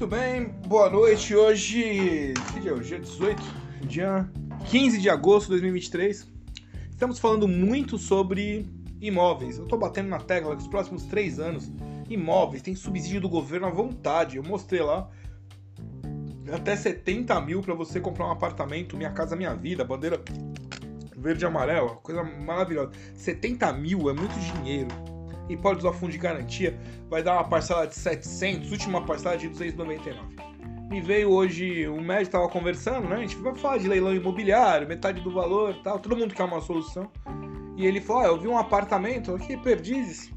Muito bem, boa noite. Hoje, que dia é hoje? Dia 18, dia 15 de agosto de 2023. Estamos falando muito sobre imóveis. Eu tô batendo na tecla que os próximos três anos, imóveis, tem subsídio do governo à vontade. Eu mostrei lá até 70 mil para você comprar um apartamento, Minha Casa Minha Vida, bandeira verde e amarela, coisa maravilhosa. 70 mil é muito dinheiro e pode usar fundo de garantia, vai dar uma parcela de 700, última parcela de 299. Me veio hoje, o médico estava conversando, né? A gente vai falar de leilão imobiliário, metade do valor tal, todo mundo quer uma solução. E ele falou: ah, eu vi um apartamento aqui, Perdizes,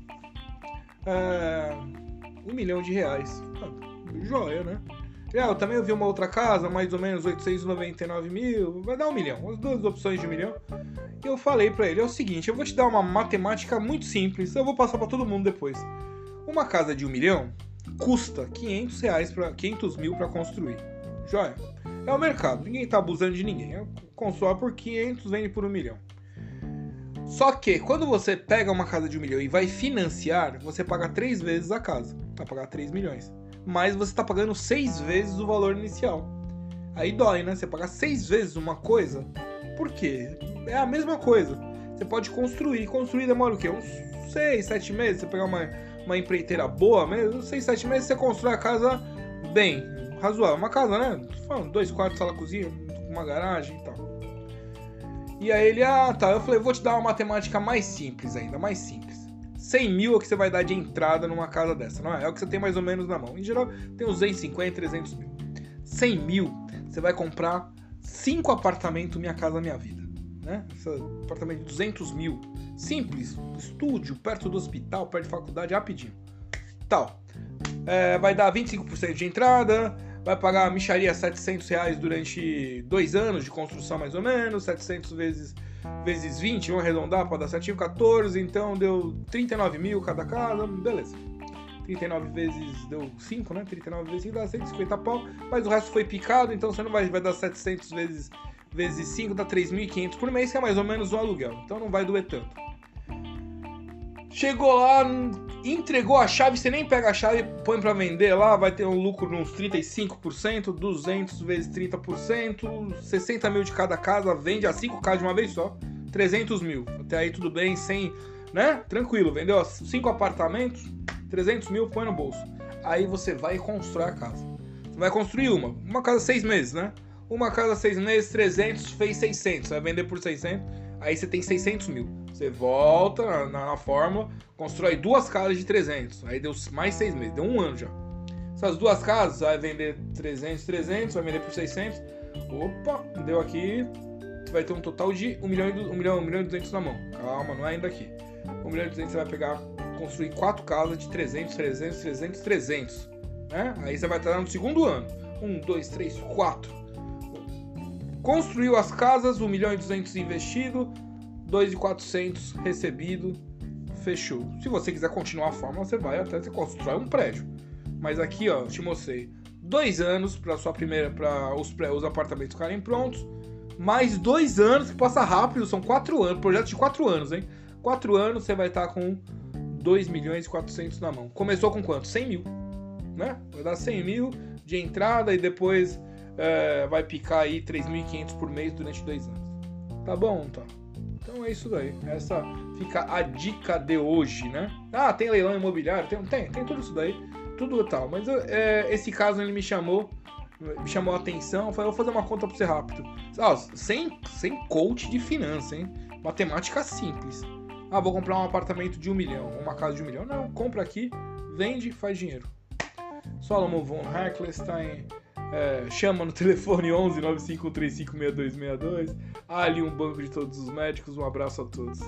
é, um milhão de reais. Ah, joia, né? É, eu também vi uma outra casa, mais ou menos 899 mil, vai dar um milhão, as duas opções de um milhão. E eu falei para ele: é o seguinte, eu vou te dar uma matemática muito simples, eu vou passar para todo mundo depois. Uma casa de um milhão custa 500 reais para 500 mil para construir. Joia? É o mercado, ninguém tá abusando de ninguém. Constrói por 500, vende por um milhão. Só que quando você pega uma casa de um milhão e vai financiar, você paga três vezes a casa. Vai pagar 3 milhões mas você está pagando seis vezes o valor inicial. Aí dói, né? Você pagar seis vezes uma coisa. Por quê? É a mesma coisa. Você pode construir. Construir demora o quê? Uns seis, sete meses. Você pegar uma, uma empreiteira boa mesmo, seis, sete meses você constrói a casa bem, razoável. Uma casa, né? Falando, dois quartos, sala, cozinha, uma garagem e tal. E aí ele, ah, tá. Eu falei, vou te dar uma matemática mais simples ainda, mais simples. 100 mil é o que você vai dar de entrada numa casa dessa, não é? É o que você tem mais ou menos na mão. Em geral, tem uns 250, 300 mil. 100 mil, você vai comprar 5 apartamentos Minha Casa Minha Vida. Né? Esse apartamento de 200 mil. Simples, estúdio, perto do hospital, perto de faculdade, rapidinho. Tal. É, vai dar 25% de entrada, vai pagar a micharia 700 reais durante dois anos de construção mais ou menos, 700 vezes vezes 20, vamos arredondar para dar certinho, 14, então deu 39 mil cada casa, beleza. 39 vezes deu 5, né? 39 vezes 5 dá 150 pau, mas o resto foi picado, então você não vai, vai dar 700 vezes, vezes 5, dá 3.500 por mês, que é mais ou menos o aluguel, então não vai doer tanto. Chegou lá, entregou a chave, você nem pega a chave, põe para vender lá, vai ter um lucro de uns 35%, 200 vezes 30%, 60 mil de cada casa, vende a 5 casas de uma vez só, 300 mil. Até aí tudo bem, sem, né? Tranquilo, vendeu 5 apartamentos, 300 mil, põe no bolso. Aí você vai constrói a casa. Você vai construir uma, uma casa 6 meses, né? Uma casa 6 meses, 300, fez 600, vai vender por 600, aí você tem 600 mil. Você volta na, na, fórmula, constrói duas casas de 300. Aí deu mais seis meses, deu um ano já. Essas duas casas, vai vender 300, 300, vai vender por 600. Opa, deu aqui. Você vai ter um total de 1 milhão, e 1 milhão, 1 milhão e 200 na mão. Calma, não é ainda aqui. 1 milhão e 200 você vai pegar, construir quatro casas de 300, 300, 300, 300. Né? Aí você vai estar no segundo ano. 1, 2, 3, 4. Construiu as casas, 1 milhão e 200 investido, 2,400 recebido, fechou. Se você quiser continuar a fórmula, você vai até você constrói um prédio. Mas aqui, ó, te mostrei dois anos para sua primeira, para os, os apartamentos ficarem prontos, mais dois anos que passa rápido, são quatro anos, projeto de quatro anos, hein? Quatro anos você vai estar tá com 2 milhões e 400 na mão. Começou com quanto? 100 mil, né? Vai dar 100 mil de entrada e depois é, vai picar aí 3.500 por mês durante dois anos. Tá bom, tá? Então é isso daí. Essa fica a dica de hoje, né? Ah, tem leilão imobiliário? Tem, tem, tem tudo isso daí. Tudo tal. Mas é, esse caso ele me chamou, me chamou a atenção. Falei, vou fazer uma conta pra você rápido. Ah, sem, sem coach de finança, hein? Matemática simples. Ah, vou comprar um apartamento de um milhão, uma casa de um milhão. Não, compra aqui, vende, faz dinheiro. Solomon von Herklestein é, chama no telefone 11 951356262. Há ali um banco de todos os médicos. Um abraço a todos.